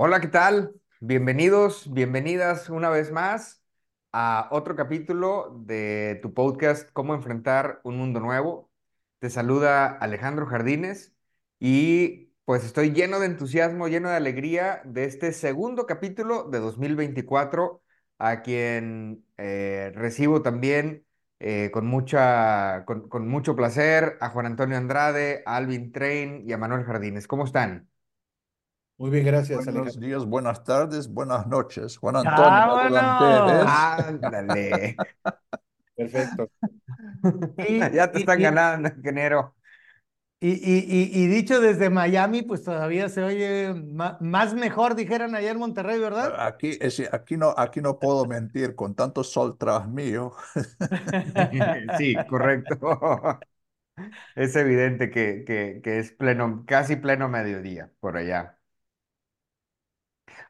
Hola, ¿qué tal? Bienvenidos, bienvenidas una vez más a otro capítulo de tu podcast Cómo enfrentar un mundo nuevo. Te saluda Alejandro Jardines y pues estoy lleno de entusiasmo, lleno de alegría de este segundo capítulo de 2024, a quien eh, recibo también eh, con, mucha, con, mucho placer a Juan Antonio Andrade, a Alvin Train y a Manuel Jardines. ¿Cómo están? Muy bien, gracias, Buenos Alejandro. días, buenas tardes, buenas noches. Juan Antonio Pérez. Ándale. Perfecto. Y, Ya te y- están y- ganando, ingeniero. Y, y- y- y dicho desde Miami, pues todavía se oye más mejor, dijeran allá en Monterrey, ¿verdad? Aquí, es- aquí, no, aquí no puedo mentir, con tanto sol tras mío. Sí, correcto. Es evidente que, que, que es pleno, casi pleno mediodía por allá.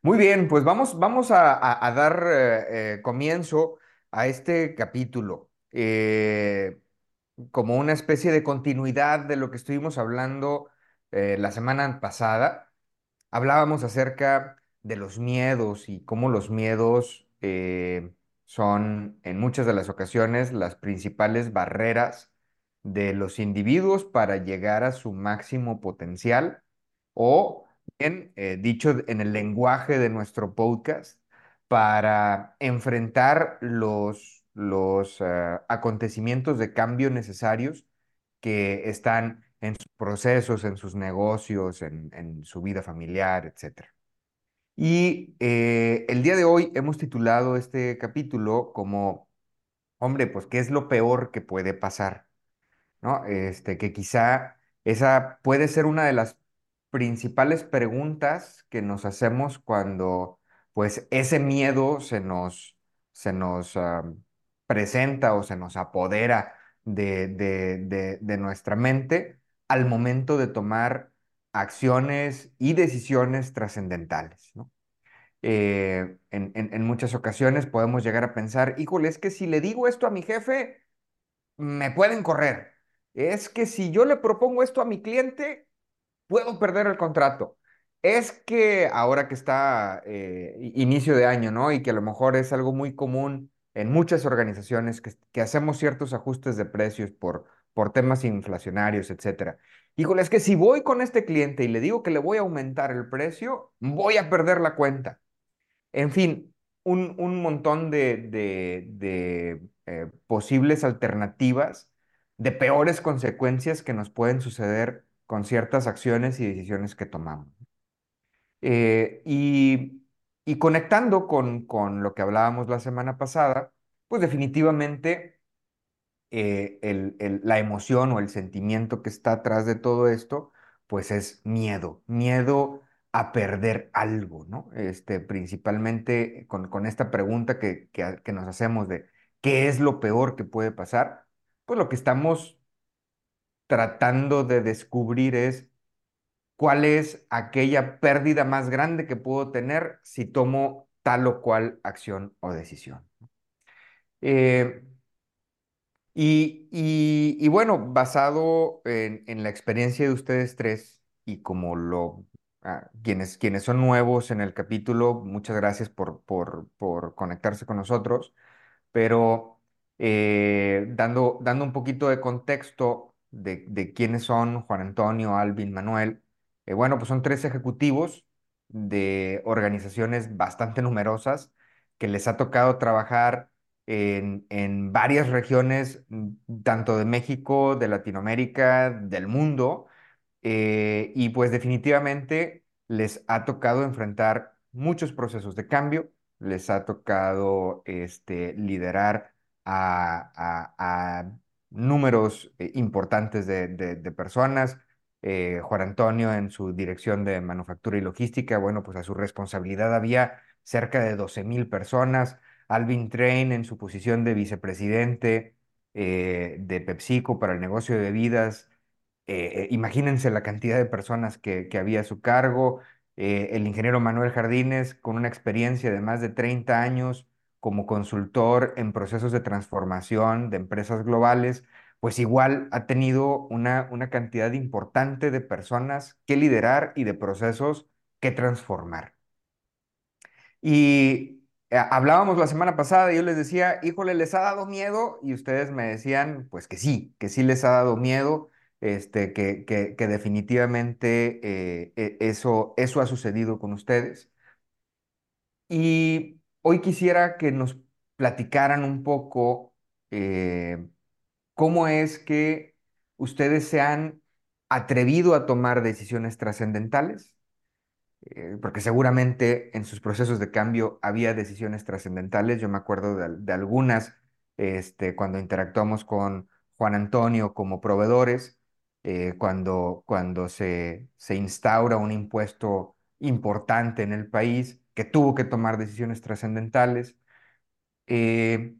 Muy bien, pues vamos, vamos a, dar eh, eh, comienzo a este capítulo. Eh, como una especie de continuidad de lo que estuvimos hablando la semana pasada. Hablábamos acerca de los miedos y cómo los miedos son en muchas de las ocasiones las principales barreras de los individuos para llegar a su máximo potencial o, eh, dicho en el lenguaje de nuestro podcast, para enfrentar los, los eh, acontecimientos de cambio necesarios que están en sus procesos, en sus negocios, en, en su vida familiar, etc. Y eh, el día de hoy hemos titulado este capítulo como, hombre, pues, ¿qué es lo peor que puede pasar? ¿No? Este, que quizá esa puede ser una de las principales preguntas que nos hacemos cuando, pues, ese miedo se nos, se nos ah, presenta o se nos apodera de, de, de, nuestra mente al momento de tomar acciones y decisiones trascendentales, ¿no? Eh, en, en, en muchas ocasiones podemos llegar a pensar, híjole, es que si le digo esto a mi jefe, me pueden correr. Es que si yo le propongo esto a mi cliente, puedo perder el contrato. Es que ahora que está eh, inicio de año, ¿no? Y que a lo mejor es algo muy común en muchas organizaciones que, hacemos ciertos ajustes de precios por, por temas inflacionarios, etcétera. Híjole, es que si voy con este cliente y le digo que le voy a aumentar el precio, voy a perder la cuenta. En fin, un, un montón de, de- de, eh, posibles alternativas de peores consecuencias que nos pueden suceder con ciertas acciones y decisiones que tomamos. Eh, y, conectando con, con lo que hablábamos la semana pasada, pues definitivamente eh, el- la emoción o el sentimiento que está atrás de todo esto, pues es miedo, miedo a perder algo, ¿no? Este, principalmente con, con esta pregunta que, que, que nos hacemos de ¿qué es lo peor que puede pasar? Pues lo que estamos tratando de descubrir es cuál es aquella pérdida más grande que puedo tener si tomo tal o cual acción o decisión. Eh, Y, y- bueno, basado en, en la experiencia de ustedes tres y como lo, ah, quienes, quienes son nuevos en el capítulo, muchas gracias por, por, por conectarse con nosotros, pero eh, dando, dando un poquito de contexto de, de quiénes son Juan Antonio, Alvin, Manuel, eh, bueno, pues son tres ejecutivos de organizaciones bastante numerosas que les ha tocado trabajar en, en varias regiones, mm, tanto de México, de Latinoamérica, del mundo, eh, y pues definitivamente les ha tocado enfrentar muchos procesos de cambio, les ha tocado este, liderar a, a- a números eh, importantes de, de- personas, eh, Juan Antonio en su dirección de manufactura y logística, bueno, pues a su responsabilidad había cerca de 12 mil personas, Alvin Train en su posición de vicepresidente eh, de PepsiCo para el negocio de bebidas, imagínense la cantidad de personas que, que había a su cargo, el ingeniero Manuel Jardines con una experiencia de más de 30 años como consultor en procesos de transformación de empresas globales, pues igual ha tenido una, una cantidad importante de personas que liderar y de procesos que transformar. Y eh, hablábamos la semana pasada y yo les decía, híjole, ¿les ha dado miedo? Y ustedes me decían, pues que sí, que sí les ha dado miedo, este, que, que, que definitivamente eh, e, eso, eso ha sucedido con ustedes. Y hoy quisiera que nos platicaran un poco eh, cómo es que ustedes se han atrevido a tomar decisiones trascendentales, eh, porque seguramente en sus procesos de cambio había decisiones trascendentales. Yo me acuerdo de, algunas este, cuando interactuamos con Juan Antonio como proveedores, eh, cuando, cuando se, se instaura un impuesto importante en el país que tuvo que tomar decisiones trascendentales. Eh,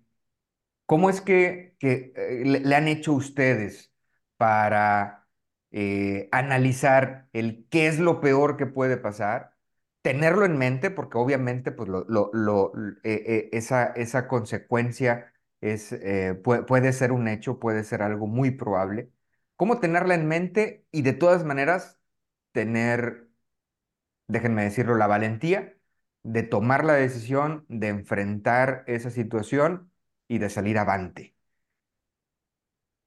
¿Cómo es que, eh, le, han hecho ustedes para eh, analizar el qué es lo peor que puede pasar? Tenerlo en mente, porque obviamente pues, eh, esa, esa consecuencia es, puede, puede ser un hecho, puede ser algo muy probable. ¿Cómo tenerla en mente y de todas maneras tener, déjenme decirlo, la valentía de tomar la decisión de enfrentar esa situación y de salir avante.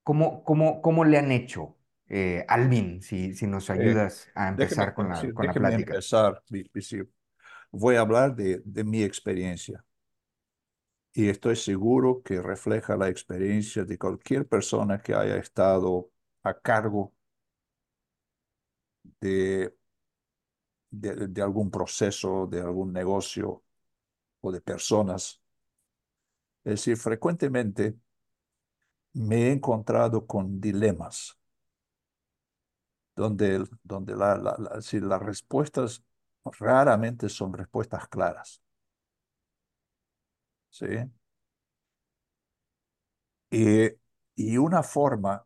¿Cómo, cómo, cómo le han hecho, eh, Alvin, si, si nos ayudas a empezar con, la, con la plática? empezar, voy a hablar de, de mi experiencia. Y estoy seguro que refleja la experiencia de cualquier persona que haya estado a cargo de, de, de, algún proceso, de algún negocio o de personas es decir, frecuentemente me he encontrado con dilemas donde, donde la, las respuestas raramente son respuestas claras. ¿Sí? Y, y una forma,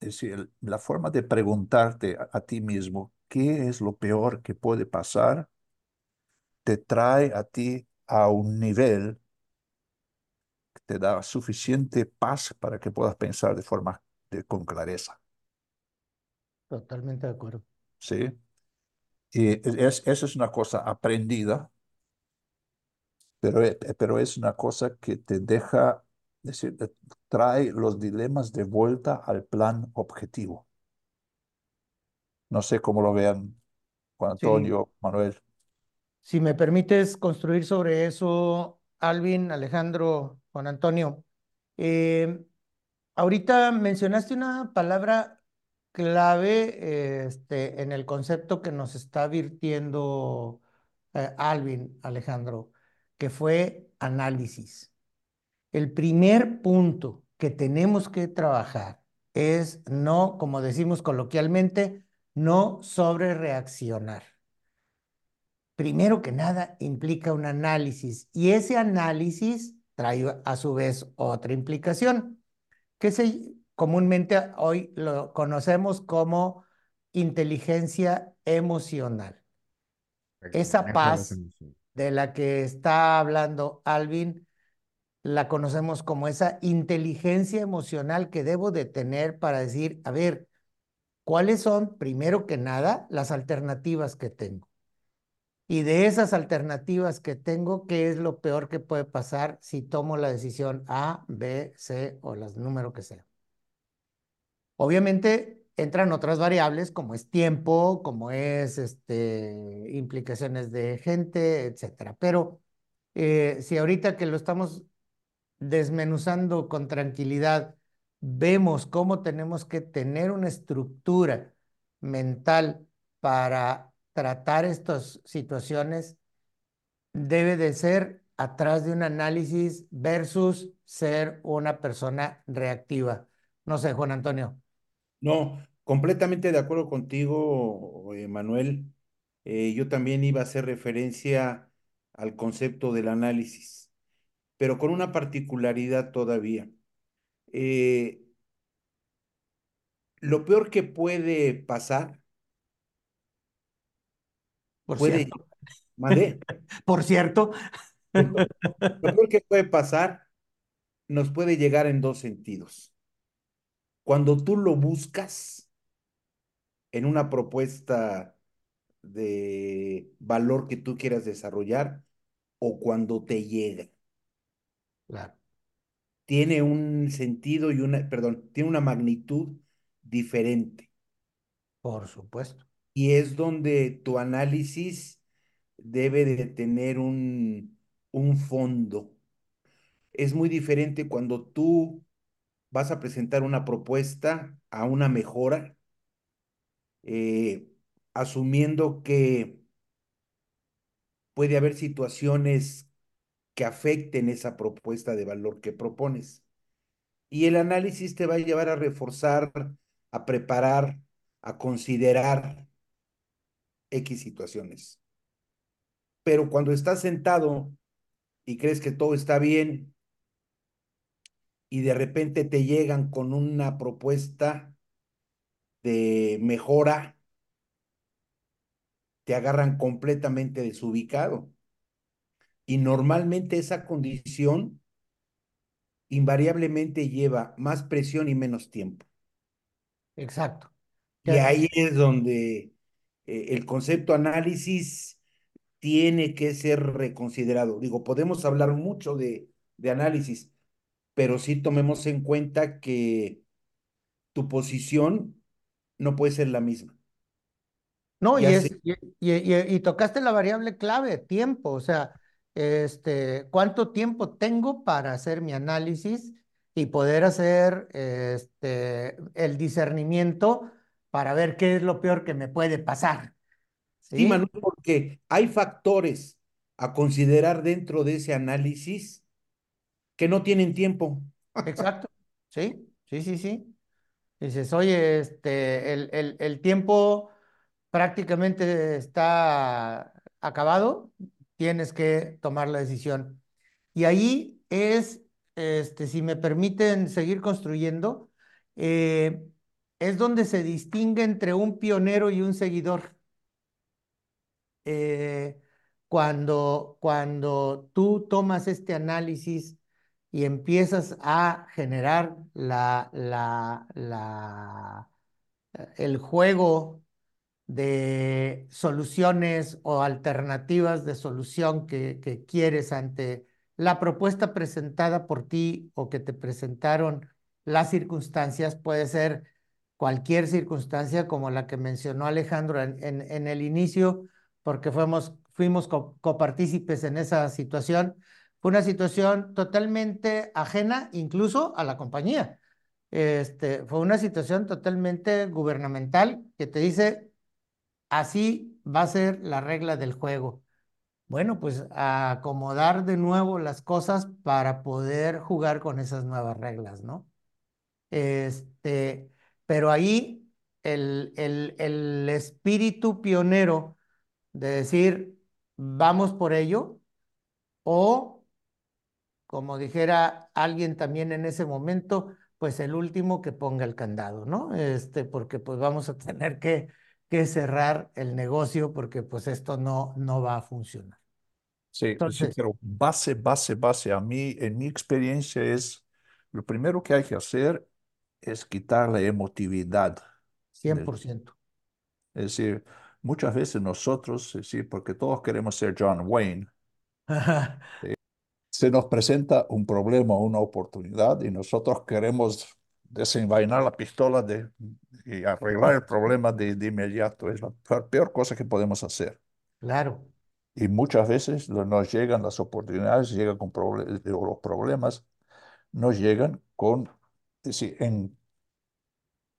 es decir, la forma de preguntarte a ti mismo qué es lo peor que puede pasar, te trae a ti a un nivel te da suficiente paz para que puedas pensar de forma de, con clareza. Totalmente de acuerdo. Sí. Y es, eso es una cosa aprendida, pero, e, pero es una cosa que te deja, decir, trae los dilemas de vuelta al plan objetivo. No sé cómo lo vean Juan Antonio, Manuel. Si me permites construir sobre eso, Alvin, Alejandro, Juan Antonio, eh, ahorita mencionaste una palabra clave este, en el concepto que nos está virtiendo eh, Alvin, Alejandro, que fue análisis. El primer punto que tenemos que trabajar es no, como decimos coloquialmente, no sobre reaccionar primero que nada implica un análisis y ese análisis trae a su vez otra implicación, que se, comúnmente hoy lo conocemos como inteligencia emocional. Esa paz de la que está hablando Alvin, la conocemos como esa inteligencia emocional que debo de tener para decir, a ver, ¿cuáles son, primero que nada, las alternativas que tengo? Y de esas alternativas que tengo, ¿qué es lo peor que puede pasar si tomo la decisión A, B, C o las número que sea? Obviamente entran otras variables como es tiempo, como es este, implicaciones de gente, etcétera. Pero eh, si ahorita que lo estamos desmenuzando con tranquilidad, vemos cómo tenemos que tener una estructura mental para tratar estas situaciones debe de ser atrás de un análisis versus ser una persona reactiva. No sé, Juan Antonio. No, completamente de acuerdo contigo, eh, Manuel. Eh, yo también iba a hacer referencia al concepto del análisis, pero con una particularidad todavía. Eh, lo peor que puede pasar Por puede, cierto. mandé, Por cierto. lo peor que puede pasar nos puede llegar en dos sentidos. Cuando tú lo buscas en una propuesta de valor que tú quieras desarrollar o cuando te llega. Claro. Tiene un sentido y una, perdón, tiene una magnitud diferente. Por supuesto. Y es donde tu análisis debe de tener un, un fondo. Es muy diferente cuando tú vas a presentar una propuesta a una mejora, eh, asumiendo que puede haber situaciones que afecten esa propuesta de valor que propones. Y el análisis te va a llevar a reforzar, a preparar, a considerar X situaciones. Pero cuando estás sentado y crees que todo está bien y de repente te llegan con una propuesta de mejora, te agarran completamente desubicado. Y normalmente esa condición invariablemente lleva más presión y menos tiempo. Exacto. Y ahí es donde eh, el concepto análisis tiene que ser reconsiderado. Digo, podemos hablar mucho de, de análisis, pero sí tomemos en cuenta que tu posición no puede ser la misma. No, y, es, y- y- y tocaste la variable clave, tiempo, o sea, este, ¿cuánto tiempo tengo para hacer mi análisis y poder hacer este, el discernimiento para ver qué es lo peor que me puede pasar? Sí, ¿Sí? Manuel, porque hay factores a considerar dentro de ese análisis que no tienen tiempo. Exacto. Sí, sí, sí, sí. Dices, oye, este, el, el, el tiempo prácticamente está acabado, tienes que tomar la decisión. Y ahí es, este, si me permiten seguir construyendo, eh, es donde se distingue entre un pionero y un seguidor. Eh, cuando, cuando tú tomas este análisis y empiezas a generar la, la, el juego de soluciones o alternativas de solución que, quieres ante la propuesta presentada por ti o que te presentaron las circunstancias, puede ser cualquier circunstancia como la que mencionó Alejandro en, en, el inicio, porque fuimos, fuimos co copartícipes en esa situación. Fue una situación totalmente ajena incluso a la compañía. Este, fue una situación totalmente gubernamental que te dice, así va a ser la regla del juego. Bueno, pues a acomodar de nuevo las cosas para poder jugar con esas nuevas reglas, ¿no? Este, pero ahí el, el, el espíritu pionero de decir, vamos por ello, o como dijera alguien también en ese momento, pues el último que ponga el candado, ¿no? Este, porque pues vamos a tener que, que cerrar el negocio porque pues esto no, no va a funcionar. Sí, sí, Entonces, pero base, base, base, a mí, en mi experiencia es, lo primero que hay que hacer es quitar la emotividad. del- 100%. Es decir, muchas veces nosotros, es decir, porque todos queremos ser John Wayne, se nos presenta un problema, una oportunidad y nosotros queremos desenvainar la pistola de, y arreglar el problema de, de inmediato. Es la peor, peor cosa que podemos hacer. Claro, Y muchas veces nos llegan las oportunidades, llegan con los problemas, nos llegan con, es decir, en,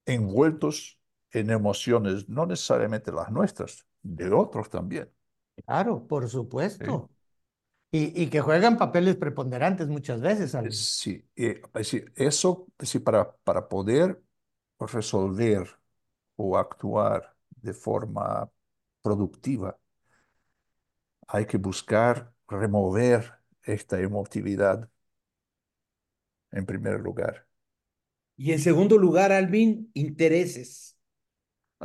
envueltos en emociones, no necesariamente las nuestras, de otros también. claro, por supuesto. Y, y que juegan papeles preponderantes muchas veces, Alvin. Sí, eh, es decir, eso, es decir, para, para poder resolver o actuar de forma productiva, hay que buscar remover esta emotividad en primer lugar. Y en segundo lugar, Alvin, intereses.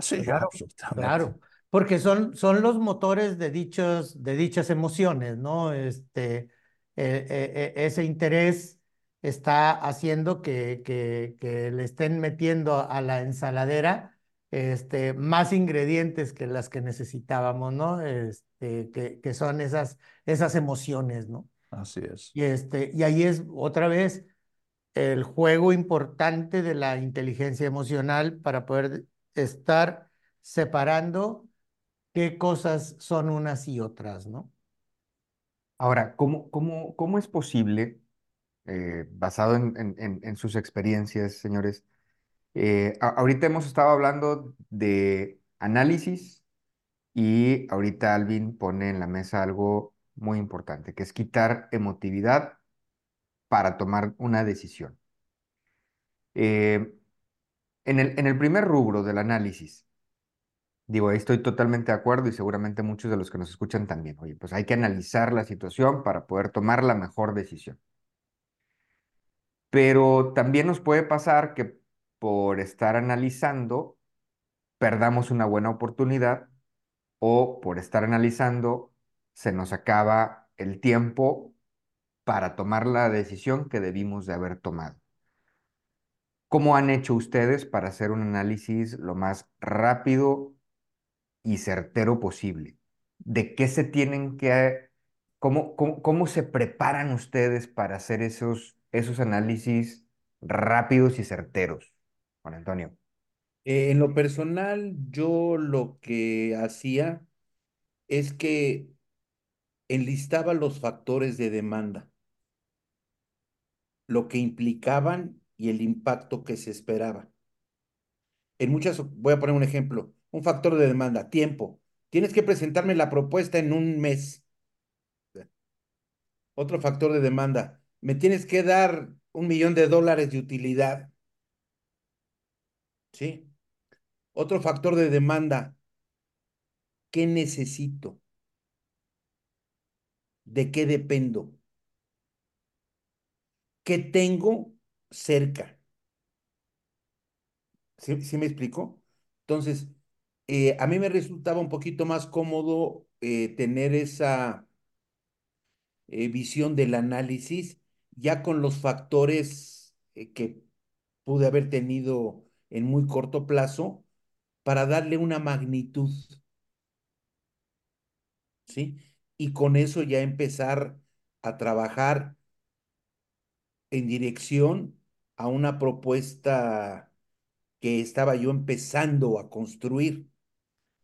Sí, Claro, absolutamente. Claro, porque son, son los motores de dichos, de dichas emociones, ¿no? Este, eh, eh, eh, ese interés está haciendo que, que, que le estén metiendo a la ensaladera este, más ingredientes que las que necesitábamos, ¿no? Este, que, que son esas, esas emociones, ¿no? Así es. Y, este, y ahí es otra vez el juego importante de la inteligencia emocional para poder estar separando qué cosas son unas y otras, ¿no? Ahora, ¿cómo, cómo, cómo es posible, eh, basado en, en- sus experiencias, señores? eh, ahorita hemos estado hablando de análisis y ahorita Alvin pone en la mesa algo muy importante, que es quitar emotividad para tomar una decisión. Eh, en el, en el primer rubro del análisis, digo, ahí estoy totalmente de acuerdo y seguramente muchos de los que nos escuchan también. Oye, pues hay que analizar la situación para poder tomar la mejor decisión. Pero también nos puede pasar que por estar analizando perdamos una buena oportunidad o por estar analizando se nos acaba el tiempo para tomar la decisión que debimos de haber tomado. ¿Cómo han hecho ustedes para hacer un análisis lo más rápido y certero posible? ¿De qué se tienen que, cómo, cómo, cómo se preparan ustedes para hacer esos, esos análisis rápidos y certeros? Juan Antonio. Eh, en lo personal, yo lo que hacía es que enlistaba los factores de demanda, lo que implicaban y el impacto que se esperaba. En muchas, voy a poner un ejemplo, un factor de demanda, tiempo. Tienes que presentarme la propuesta en un mes. Otro factor de demanda, me tienes que dar un millón de dólares de utilidad. ¿Sí? Otro factor de demanda, ¿qué necesito? ¿De qué dependo? ¿Qué tengo cerca? ¿Sí, sí me explico? Entonces, eh, a mí me resultaba un poquito más cómodo eh, tener esa eh, visión del análisis ya con los factores que pude haber tenido en muy corto plazo para darle una magnitud, ¿sí? Y con eso ya empezar a trabajar en dirección a una propuesta que estaba yo empezando a construir,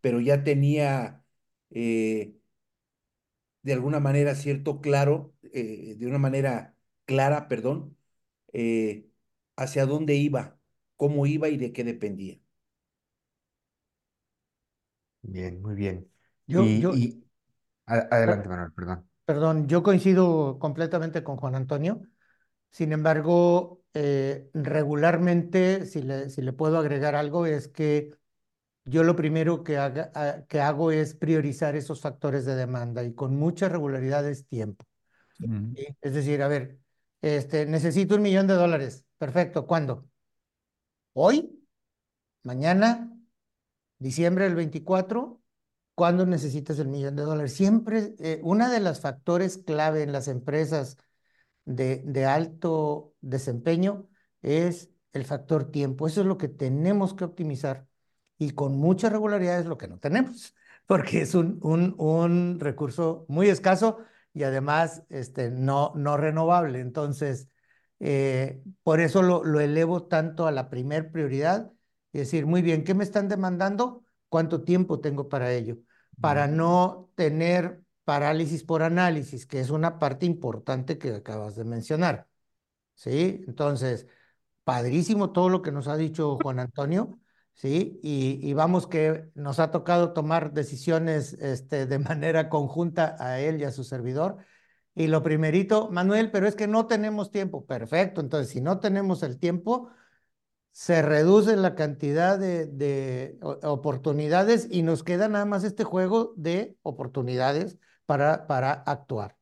pero ya tenía eh, de alguna manera cierto claro, eh, de una manera clara, perdón, eh, hacia dónde iba, cómo iba y de qué dependía. Bien, muy bien. Yo, Y, yo, y adelante, Manuel, perdón. perdón, yo coincido completamente con Juan Antonio. Sin embargo, eh, regularmente, si le, si le puedo agregar algo, es que yo lo primero que, haga- a- que hago es priorizar esos factores de demanda y con mucha regularidad es tiempo. ¿sí? Es decir, a ver, este, necesito un millón de dólares. Perfecto, ¿cuándo? ¿Hoy? ¿Mañana? ¿Diciembre del 24? ¿Cuándo necesitas el millón de dólares? Siempre, eh, una de los factores clave en las empresas de, de alto desempeño es el factor tiempo. Eso es lo que tenemos que optimizar y con mucha regularidad es lo que no tenemos, porque es un, un, un recurso muy escaso y además este, no, no renovable. Entonces, eh, por eso lo, lo elevo tanto a la primer prioridad y decir, muy bien, ¿qué me están demandando? ¿Cuánto tiempo tengo para ello? Para no tener parálisis por análisis, que es una parte importante que acabas de mencionar. ¿Sí? Entonces, padrísimo todo lo que nos ha dicho Juan Antonio, ¿sí? Y, y vamos que nos ha tocado tomar decisiones este, de manera conjunta a él y a su servidor. Y lo primerito, Manuel, pero es que no tenemos tiempo. Perfecto, entonces si no tenemos el tiempo, se reduce la cantidad de, de oportunidades y nos queda nada más este juego de oportunidades para, para actuar.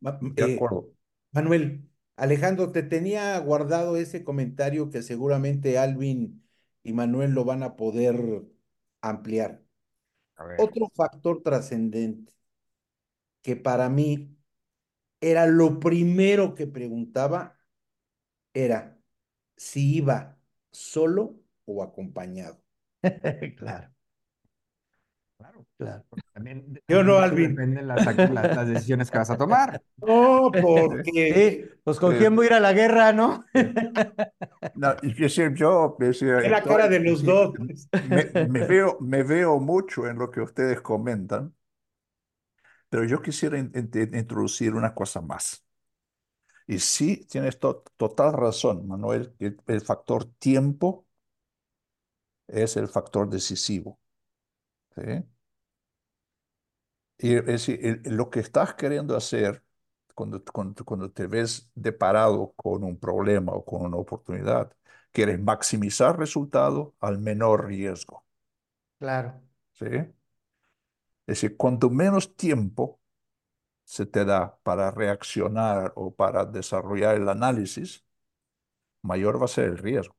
De eh, acuerdo. Manuel, Alejandro, te tenía guardado ese comentario que seguramente Alvin y Manuel lo van a poder ampliar. Otro factor trascendente que para mí era lo primero que preguntaba era si iba solo o acompañado. claro. Claro. También, Yo no, Alvin. Dependen las, las, decisiones que vas a tomar. No, porque. pues con quién voy a ir a la guerra, ¿no? no decir, yo. Decir, es la cara de los dos. Me, veo, me veo mucho en lo que ustedes comentan, pero yo quisiera introducir una cosa más. Y sí, tienes total razón, Manuel, que el factor tiempo es el factor decisivo. ¿sí? Y es decir, lo que estás queriendo hacer cuando, cuando, cuando, te ves deparado con un problema o con una oportunidad, quieres maximizar resultado al menor riesgo. Claro. ¿Sí? Es decir, cuanto menos tiempo se te da para reaccionar o para desarrollar el análisis, mayor va a ser el riesgo.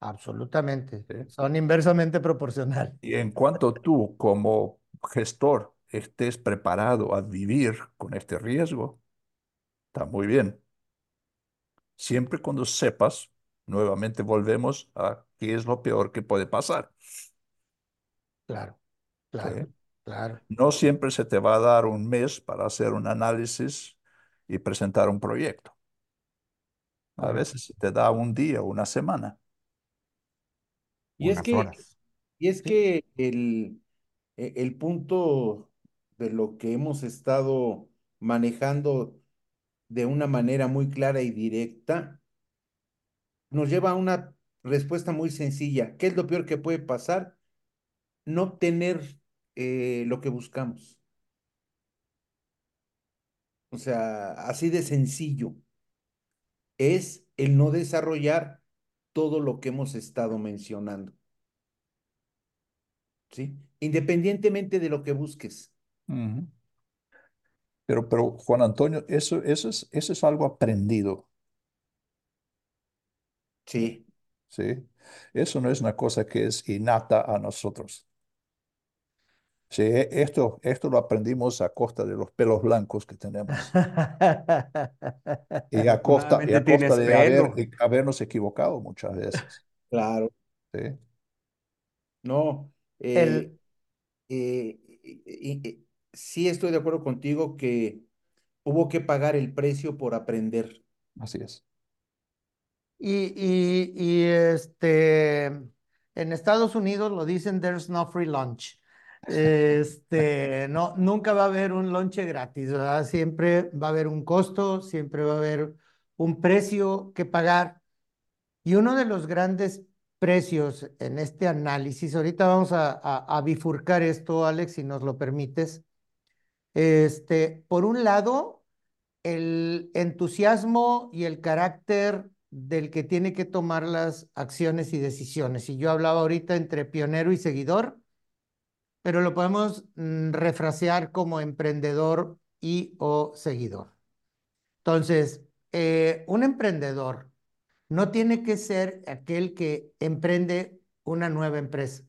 Absolutamente. Son inversamente proporcionales. Y en cuanto tú como gestor estés preparado a vivir con este riesgo, está muy bien. Siempre cuando sepas, nuevamente volvemos a qué es lo peor que puede pasar. Claro, claro. Claro. No siempre se te va a dar un mes para hacer un análisis y presentar un proyecto. A veces se te da un día, una semana. Y es que, y es que el, e, el punto de lo que hemos estado manejando de una manera muy clara y directa nos lleva a una respuesta muy sencilla. ¿Qué es lo peor que puede pasar? No obtener eh, lo que buscamos. O sea, así de sencillo. Es el no desarrollar todo lo que hemos estado mencionando. ¿Sí? Independientemente de lo que busques. Pero, pero Juan Antonio, eso, eso, es, eso es algo aprendido. Sí. Sí. Eso no es una cosa que es innata a nosotros. Sí, e, esto, esto lo aprendimos a costa de los pelos blancos que tenemos. y a costa, y a costa de, habernos equivocado muchas veces. Claro. Sí. No, eh, eh, sí estoy de acuerdo contigo que hubo que pagar el precio por aprender. Así es. Y, y, y este, en Estados Unidos lo dicen, there's no free lunch. Este, no, nunca va a haber un lonche gratis, ¿verdad? Siempre va a haber un costo, siempre va a haber un precio que pagar. Y uno de los grandes precios en este análisis, ahorita vamos a, a, bifurcar esto, Alex, si nos lo permites. Este, por un lado, el entusiasmo y el carácter del que tiene que tomar las acciones y decisiones. Y yo hablaba ahorita entre pionero y seguidor pero lo podemos mm, refrasear como emprendedor y o seguidor. Entonces, eh, un emprendedor no tiene que ser aquel que emprende una nueva empresa.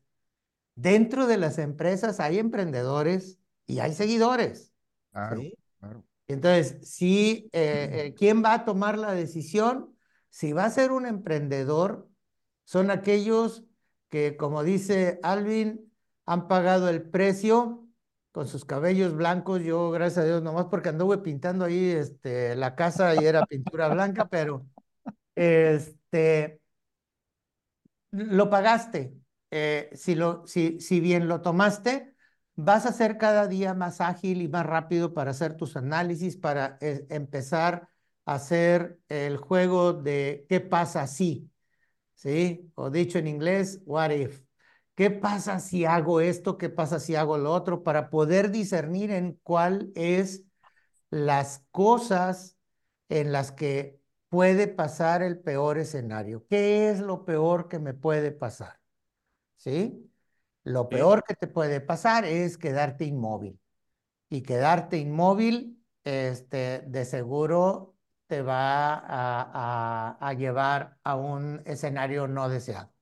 Dentro de las empresas hay emprendedores y hay seguidores. Claro, claro. Entonces, si, eh, eh, ¿quién va a tomar la decisión? Si va a ser un emprendedor, son aquellos que, como dice Alvin, han pagado el precio con sus cabellos blancos. Yo, gracias a Dios, nomás porque anduve pintando ahí este, la casa y era pintura blanca, pero este, lo pagaste. Eh, si, lo, si, si bien lo tomaste, vas a ser cada día más ágil y más rápido para hacer tus análisis, para eh, empezar a hacer el juego de qué pasa si, ¿sí? O dicho en inglés, what if. ¿Qué pasa si hago esto? ¿Qué pasa si hago lo otro? Para poder discernir en cuál es las cosas en las que puede pasar el peor escenario. ¿Qué es lo peor que me puede pasar? ¿Sí? Lo peor que te puede pasar es quedarte inmóvil. Y quedarte inmóvil, este, de seguro te va a, a- a llevar a un escenario no deseado.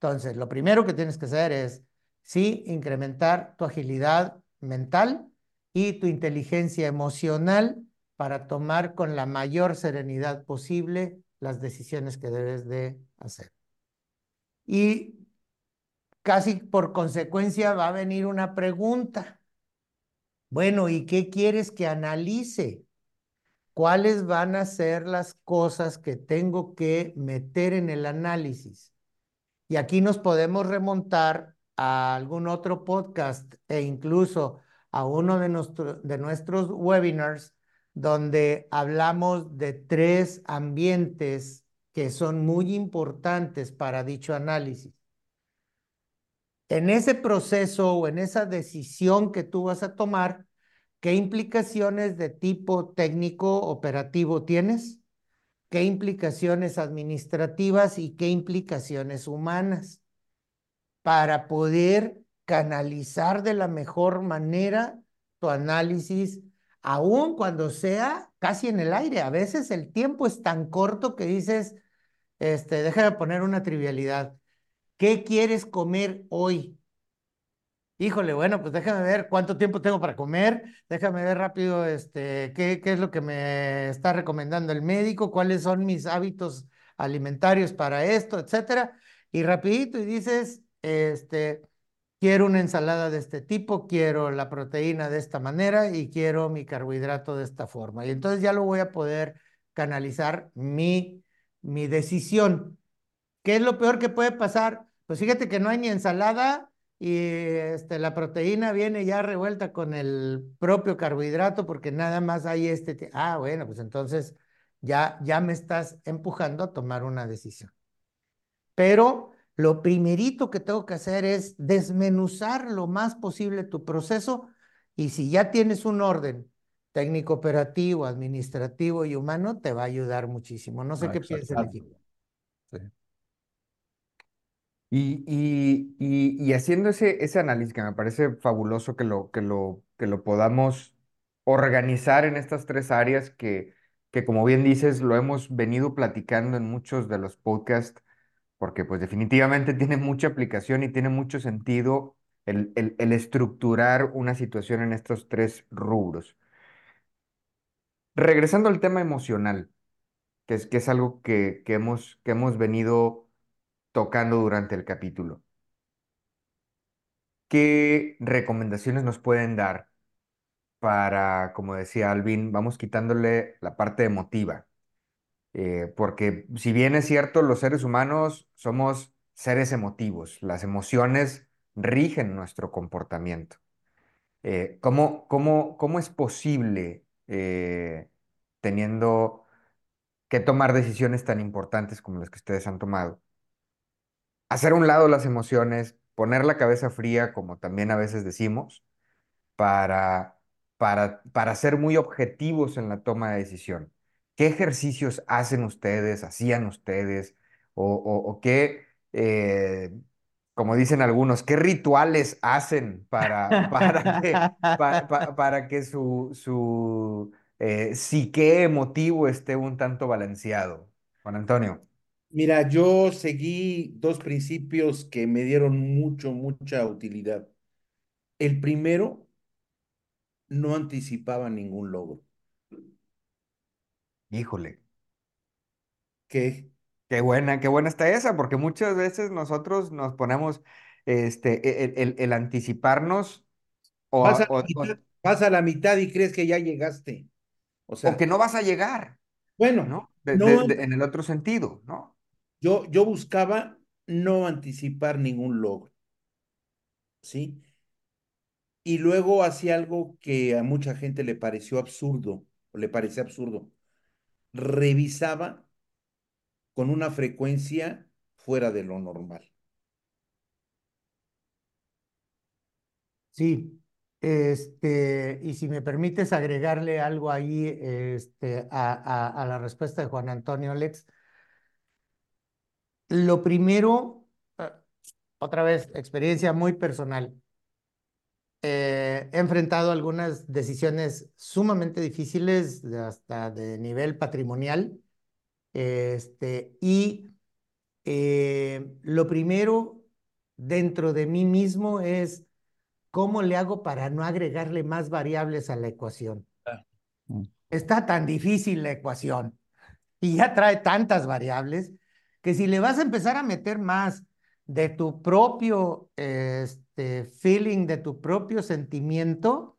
Entonces, lo primero que tienes que hacer es, sí, incrementar tu agilidad mental y tu inteligencia emocional para tomar con la mayor serenidad posible las decisiones que debes de hacer. Y casi por consecuencia va a venir una pregunta. Bueno, ¿y qué quieres que analice? ¿Cuáles van a ser las cosas que tengo que meter en el análisis? Y aquí nos podemos remontar a algún otro podcast e incluso a uno de, nuestro- de nuestros webinars donde hablamos de tres ambientes que son muy importantes para dicho análisis. En ese proceso o en esa decisión que tú vas a tomar, ¿qué implicaciones de tipo técnico operativo tienes? ¿Qué implicaciones administrativas y qué implicaciones humanas? Para poder canalizar de la mejor manera tu análisis, aun cuando sea casi en el aire. A veces el tiempo es tan corto que dices, este, déjame poner una trivialidad. ¿Qué quieres comer hoy? Híjole, bueno, pues déjame ver cuánto tiempo tengo para comer, déjame ver rápido este, qué, es lo que me está recomendando el médico, cuáles son mis hábitos alimentarios para esto, etcétera. Y rapidito y dices, este, quiero una ensalada de este tipo, quiero la proteína de esta manera y quiero mi carbohidrato de esta forma. Y entonces ya lo voy a poder canalizar mi, mi decisión. ¿Qué es lo peor que puede pasar? Pues fíjate que no hay ni ensalada y este, la proteína viene ya revuelta con el propio carbohidrato porque nada más hay este. Ah, bueno, pues entonces ya, ya me estás empujando a tomar una decisión. Pero lo primerito que tengo que hacer es desmenuzar lo más posible tu proceso y si ya tienes un orden técnico operativo, administrativo y humano, te va a ayudar muchísimo. No sé Ah, qué piensa el exacto. equipo. Sí. Y, y, y, haciendo ese, ese análisis que me parece fabuloso que lo, que lo, que lo podamos organizar en estas tres áreas que, que, como bien dices, lo hemos venido platicando en muchos de los podcasts, porque pues definitivamente tiene mucha aplicación y tiene mucho sentido el, el, el estructurar una situación en estos tres rubros. Regresando al tema emocional, que es, que es algo que, que hemos, que hemos venido tocando durante el capítulo. ¿Qué recomendaciones nos pueden dar para, como decía Alvin, vamos quitándole la parte emotiva? Eh, porque si bien es cierto, los seres humanos somos seres emotivos, las emociones rigen nuestro comportamiento. Eh, ¿cómo, cómo, cómo es posible, eh, teniendo que tomar decisiones tan importantes como las que ustedes han tomado, hacer a un lado las emociones, poner la cabeza fría, como también a veces decimos, para, para, para ser muy objetivos en la toma de decisión. ¿Qué ejercicios hacen ustedes, hacían ustedes, o, qué, eh, como dicen algunos, qué rituales hacen para, para que su, su eh, psique emotivo esté un tanto balanceado? Juan Antonio. Mira, yo seguí dos principios que me dieron mucho, mucha utilidad. El primero, no anticipaba ningún logro. Híjole. Que Qué buena, qué buena está esa, porque muchas veces nosotros nos ponemos este, el, el- el anticiparnos o, vas a- o, la mitad, o- vas a la mitad y crees que ya llegaste. O que no vas a llegar, bueno, ¿no? De- de- no, de- en el otro sentido, ¿no? Yo, yo buscaba no anticipar ningún logro, ¿sí? Y luego hacía algo que a mucha gente le pareció absurdo, o le parecía absurdo. Revisaba con una frecuencia fuera de lo normal. Sí, Este, y si me permites agregarle algo ahí este, a, a, a la respuesta de Juan Antonio Alex. Lo primero, eh, otra vez, experiencia muy personal. Eh, he enfrentado algunas decisiones sumamente difíciles, hasta de nivel patrimonial. Este, y eh, lo primero dentro de mí mismo es cómo le hago para no agregarle más variables a la ecuación. Mm. Está tan difícil la ecuación y ya trae tantas variables que si le vas a empezar a meter más de tu propio este, feeling, de tu propio sentimiento,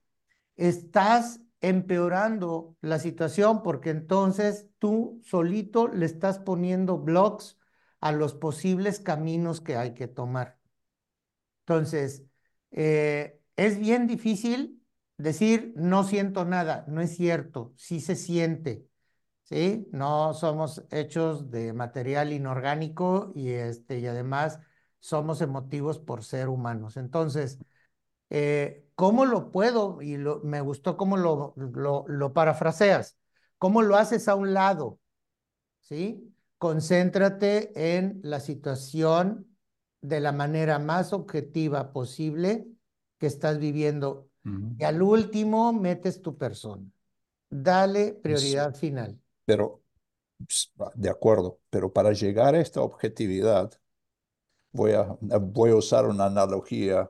estás empeorando la situación porque entonces tú solito le estás poniendo blocks a los posibles caminos que hay que tomar. Entonces, eh, es bien difícil decir no siento nada, no es cierto, sí se siente. ¿Sí? No somos hechos de material inorgánico y, este, y además somos emotivos por ser humanos. Entonces, eh, ¿cómo lo puedo? Y lo, me gustó cómo lo, lo, lo parafraseas. ¿Cómo lo haces a un lado? ¿Sí? Concéntrate en la situación de la manera más objetiva posible que estás viviendo. Uh -huh. Y al último, metes tu persona. Dale prioridad final. Pero, ps, de acuerdo, pero para llegar a esta objetividad, voy a, voy a usar una analogía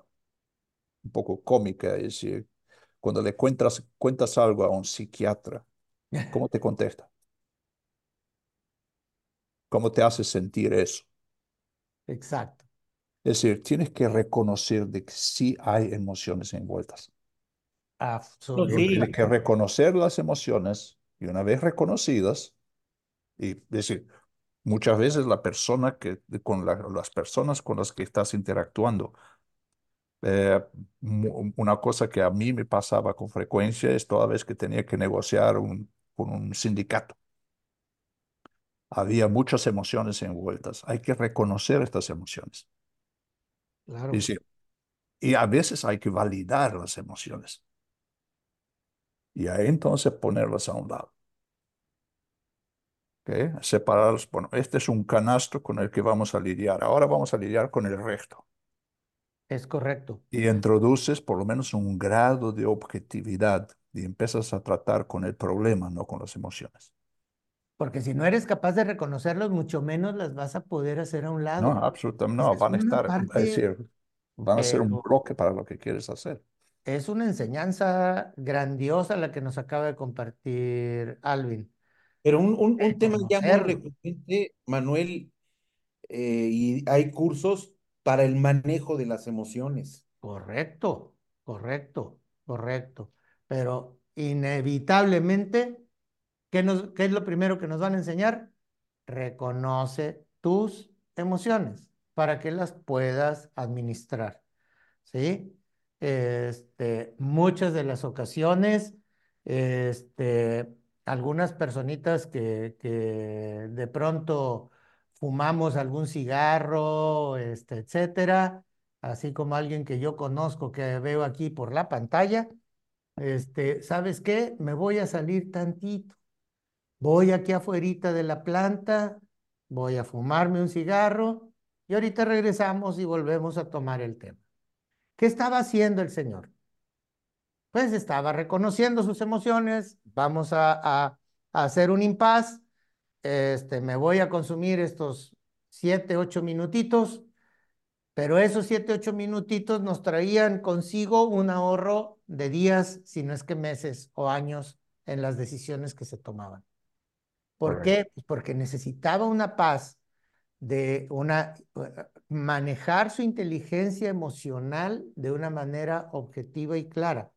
un poco cómica, es decir, cuando le cuentas, cuentas algo a un psiquiatra, ¿cómo te contesta? ¿Cómo te hace sentir eso? Exacto. Es decir, tienes que reconocer de que sí hay emociones envueltas. Absolutamente. Tienes que reconocer las emociones y una vez reconocidas, y es decir, muchas veces la persona que, con la, las personas con las que estás interactuando, eh, una cosa que a mí me pasaba con frecuencia es toda vez que tenía que negociar un, con un sindicato. Había muchas emociones envueltas. Hay que reconocer estas emociones. Claro. Es decir, y a veces hay que validar las emociones. Y ahí entonces ponerlas a un lado. ¿Okay? Separarlos. Bueno, este es un canasto con el que vamos a lidiar. Ahora vamos a lidiar con el resto. Es correcto. Y introduces por lo menos un grado de objetividad y empiezas a tratar con el problema, no con las emociones. Porque si no eres capaz de reconocerlos, mucho menos las vas a poder hacer a un lado. No, absolutamente no. Van a estar, parte, es decir, van a ser un bloque para lo que quieres hacer. Es una enseñanza grandiosa la que nos acaba de compartir Alvin. Pero un, un, un tema ya muy recurrente, Manuel, eh, y hay cursos para el manejo de las emociones. Correcto, correcto, correcto. Pero inevitablemente, ¿qué, nos, ¿qué es lo primero que nos van a enseñar? Reconoce tus emociones para que las puedas administrar. ¿Sí? Este, muchas de las ocasiones, este, algunas personitas que, que de pronto fumamos algún cigarro, este, etcétera, así como alguien que yo conozco que veo aquí por la pantalla, este, ¿sabes qué? Me voy a salir tantito. Voy aquí afuera de la planta, voy a fumarme un cigarro y ahorita regresamos y volvemos a tomar el tema. ¿Qué estaba haciendo el Señor? Pues estaba reconociendo sus emociones, vamos a, a, a hacer un impas, este, me voy a consumir estos siete, ocho minutitos, pero esos siete, ocho minutitos nos traían consigo un ahorro de días, si no es que meses o años en las decisiones que se tomaban. ¿Por qué? Pues porque necesitaba una paz de una manejar su inteligencia emocional de una manera objetiva y clara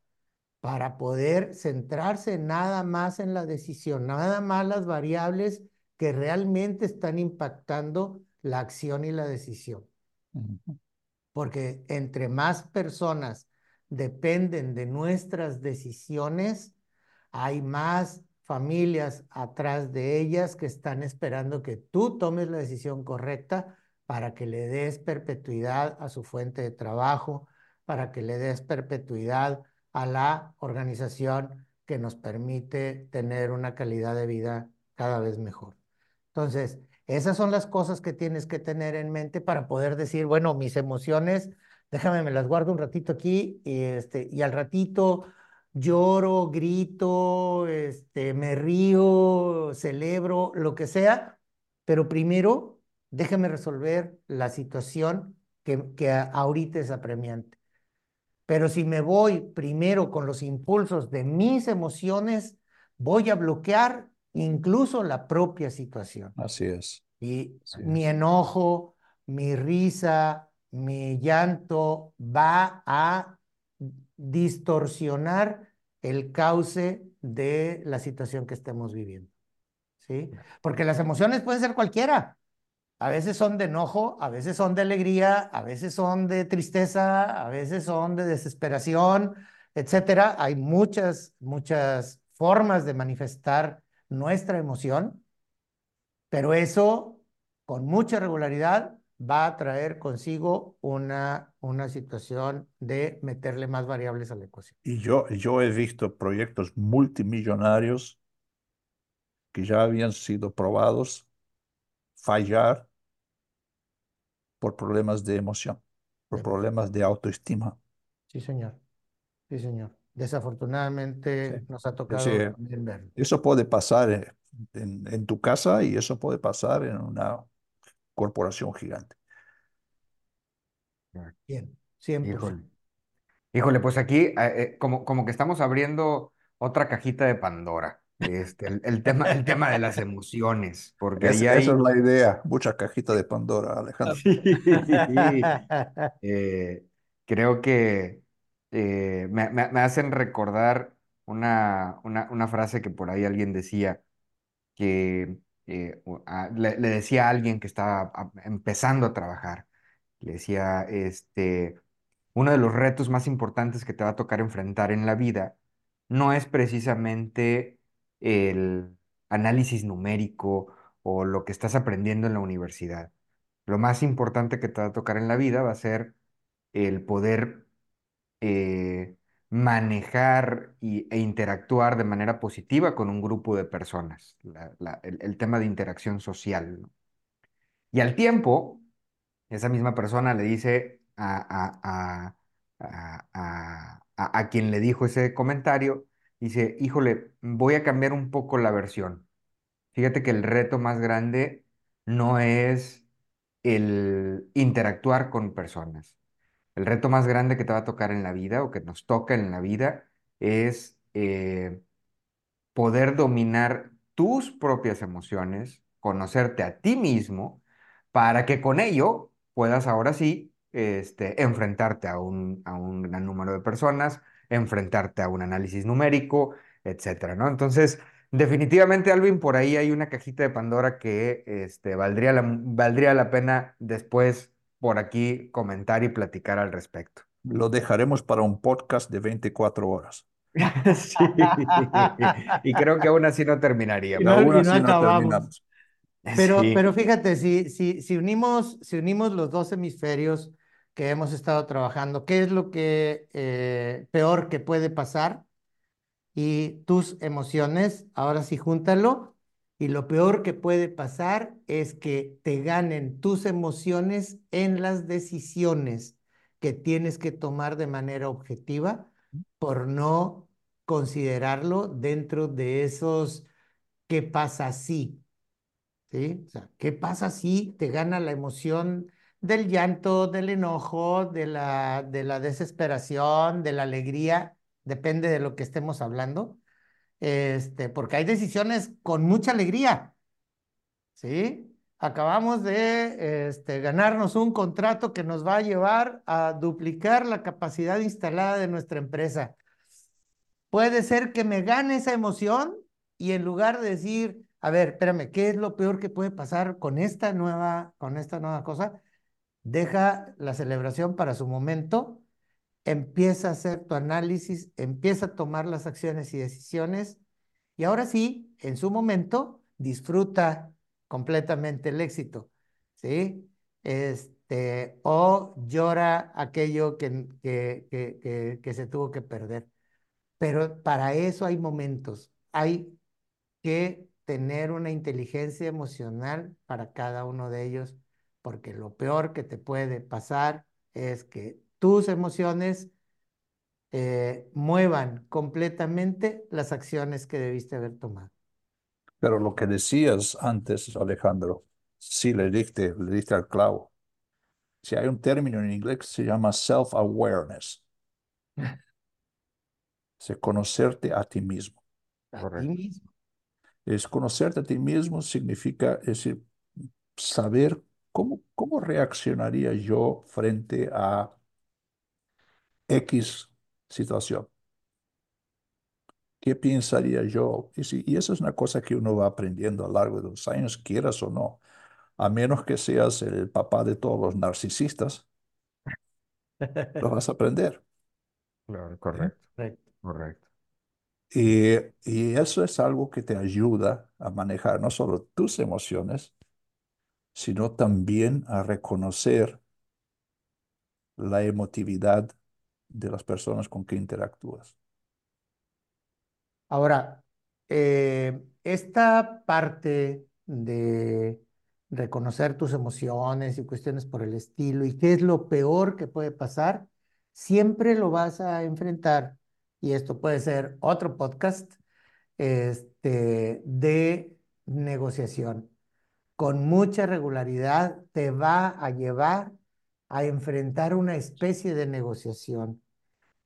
para poder centrarse nada más en la decisión, nada más las variables que realmente están impactando la acción y la decisión. Porque entre más personas dependen de nuestras decisiones, hay más familias atrás de ellas que están esperando que tú tomes la decisión correcta para que le des perpetuidad a su fuente de trabajo, para que le des perpetuidad a la organización que nos permite tener una calidad de vida cada vez mejor. Entonces, esas son las cosas que tienes que tener en mente para poder decir, bueno, mis emociones, déjame, me las guardo un ratito aquí y, este, y al ratito lloro, grito, este, me río, celebro, lo que sea, pero primero déjame resolver la situación que, que ahorita es apremiante. Pero si me voy primero con los impulsos de mis emociones, voy a bloquear incluso la propia situación. Así es. Y Así mi es. enojo, mi risa, mi llanto va a distorsionar el cauce de la situación que estemos viviendo. ¿Sí? Porque las emociones pueden ser cualquiera. A veces son de enojo, a veces son de alegría, a veces son de tristeza, a veces son de desesperación, etcétera. Hay muchas, muchas formas de manifestar nuestra emoción, pero eso con mucha regularidad va a traer consigo una, una situación de meterle más variables a la ecuación. Y yo, yo he visto proyectos multimillonarios que ya habían sido probados fallar por problemas de emoción, por problemas de autoestima. Sí, señor. Sí, señor. Desafortunadamente Sí. nos ha tocado Sí. también verlo. Eso puede pasar en, en- en tu casa y eso puede pasar en una corporación gigante. Bien, 100%. Híjole. Híjole, pues aquí eh, eh, como, como que estamos abriendo otra cajita de Pandora. Este, el, el tema, el tema de las emociones, porque Es- ahí esa hay... es la idea, mucha cajita de Pandora, Alejandro. Sí. Eh, creo que eh, me, me- me hacen recordar una, una, una frase que por ahí alguien decía, que eh, a- le, le decía a alguien que estaba a- empezando a trabajar, le decía, este, uno de los retos más importantes que te va a tocar enfrentar en la vida no es precisamente el análisis numérico o lo que estás aprendiendo en la universidad. Lo más importante que te va a tocar en la vida va a ser el poder eh, manejar y- e interactuar de manera positiva con un grupo de personas, el, tema de interacción social. Y al tiempo, esa misma persona le dice a, a- a- a quien le dijo ese comentario, dice, híjole, voy a cambiar un poco la versión. Fíjate que el reto más grande no es el interactuar con personas. El reto más grande que te va a tocar en la vida o que nos toca en la vida es eh, poder dominar tus propias emociones, conocerte a ti mismo, para que con ello puedas ahora sí este, enfrentarte a un, a un gran número de personas, enfrentarte a un análisis numérico, etcétera, ¿no? Entonces, definitivamente, Alvin, por ahí hay una cajita de Pandora que este, valdría la, valdría la pena después por aquí comentar y platicar al respecto. Lo dejaremos para un podcast de 24 horas. Sí, y creo que aún así no Y terminaríamos. no- Aún así no no acabamos. terminamos. Pero, Sí. pero fíjate, si, si, si unimos, si unimos los dos hemisferios que hemos estado trabajando, ¿qué es lo que eh, peor que puede pasar? Y tus emociones, ahora sí júntalo. Y lo peor que puede pasar es que te ganen tus emociones en las decisiones que tienes que tomar de manera objetiva por no considerarlo dentro de esos ¿qué pasa si? ¿qué pasa si te gana la emoción del llanto, del enojo, de la, de la desesperación, de la alegría? Depende de lo que estemos hablando. Este, porque hay decisiones con mucha alegría, ¿sí? Acabamos de este, ganarnos un contrato que nos va a llevar a duplicar la capacidad instalada de nuestra empresa. Puede ser que me gane esa emoción y en lugar de decir, a ver, espérame, ¿qué es lo peor que puede pasar con esta nueva, con esta nueva cosa? Deja la celebración para su momento, empieza a hacer tu análisis, empieza a tomar las acciones y decisiones y ahora sí, en su momento, disfruta completamente el éxito, ¿sí? Este, o llora aquello que, que, que, que, se tuvo que perder. pero para eso hay momentos. Hay que tener una inteligencia emocional para cada uno de ellos, porque lo peor que te puede pasar es que tus emociones eh, muevan completamente las acciones que debiste haber tomado. Pero lo que decías antes, Alejandro, sí le diste, le diste al clavo. Si hay un término en inglés que se llama self-awareness. Es conocerte a ti mismo. A ti Correcto. mismo. Es conocerte a ti mismo significa es decir, saber cómo, cómo reaccionaría yo frente a X situación. ¿Qué pensaría yo? Y, si- y eso es una cosa que uno va aprendiendo a lo largo de los años, quieras o no. A menos que seas el papá de todos los narcisistas, lo vas a aprender. Claro, correcto, Correcto. correcto. Y, y eso es algo que te ayuda a manejar no solo tus emociones, sino también a reconocer la emotividad de las personas con que interactúas. Ahora, eh, esta parte de reconocer tus emociones y cuestiones por el estilo y qué es lo peor que puede pasar, siempre lo vas a enfrentar, y esto puede ser otro podcast, este, de negociación. Con mucha regularidad te va a llevar a enfrentar una especie de negociación.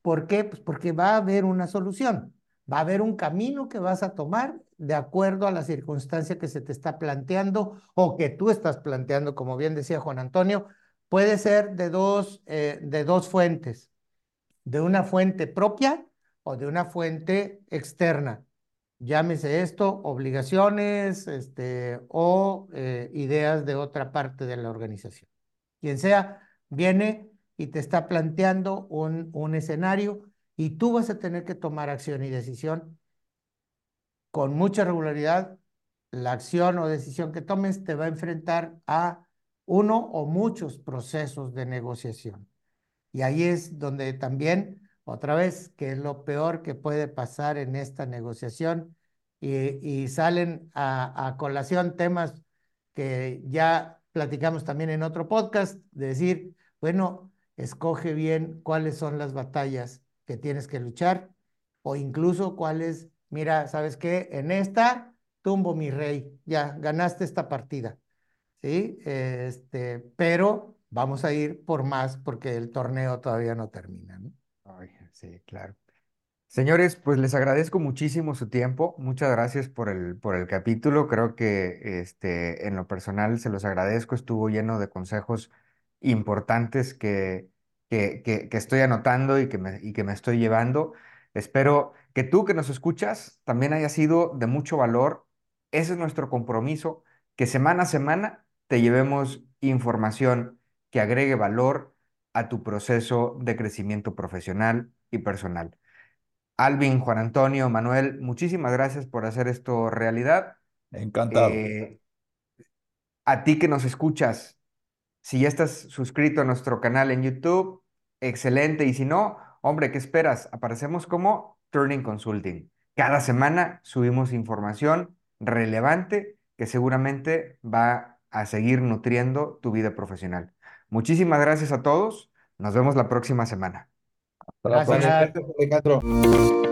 ¿Por qué? Pues porque va a haber una solución, va a haber un camino que vas a tomar de acuerdo a la circunstancia que se te está planteando o que tú estás planteando, como bien decía Juan Antonio, puede ser de dos, eh, de dos fuentes, de una fuente propia o de una fuente externa. Llámese esto, obligaciones este, o eh, ideas de otra parte de la organización. Quien sea, viene y te está planteando un, un escenario y tú vas a tener que tomar acción y decisión con mucha regularidad. La acción o decisión que tomes te va a enfrentar a uno o muchos procesos de negociación. Y ahí es donde también, otra vez, que es lo peor que puede pasar en esta negociación y, salen a, a colación temas que ya platicamos también en otro podcast, de decir, bueno, escoge bien cuáles son las batallas que tienes que luchar o incluso cuáles, mira, ¿sabes qué? En esta tumbo mi rey, ya ganaste esta partida, ¿sí? Este, pero vamos a ir por más porque el torneo todavía no termina, ¿no? Sí, claro. Señores, pues les agradezco muchísimo su tiempo. Muchas gracias por el, por el capítulo. Creo que este, en lo personal se los agradezco. Estuvo lleno de consejos importantes que, que, que, que estoy anotando y que, me, y que me estoy llevando. Espero que tú que nos escuchas también haya sido de mucho valor. Ese es nuestro compromiso, que semana a semana te llevemos información que agregue valor a tu proceso de crecimiento profesional y personal. Alvin, Juan Antonio, Manuel, muchísimas gracias por hacer esto realidad. Encantado. Eh, a ti que nos escuchas, si ya estás suscrito a nuestro canal en YouTube, excelente. Y si no, hombre, ¿qué esperas? Aparecemos como Turning Consulting. Cada semana subimos información relevante que seguramente va a seguir nutriendo tu vida profesional. Muchísimas gracias a todos. Nos vemos la próxima semana. Hasta la Gracias. próxima.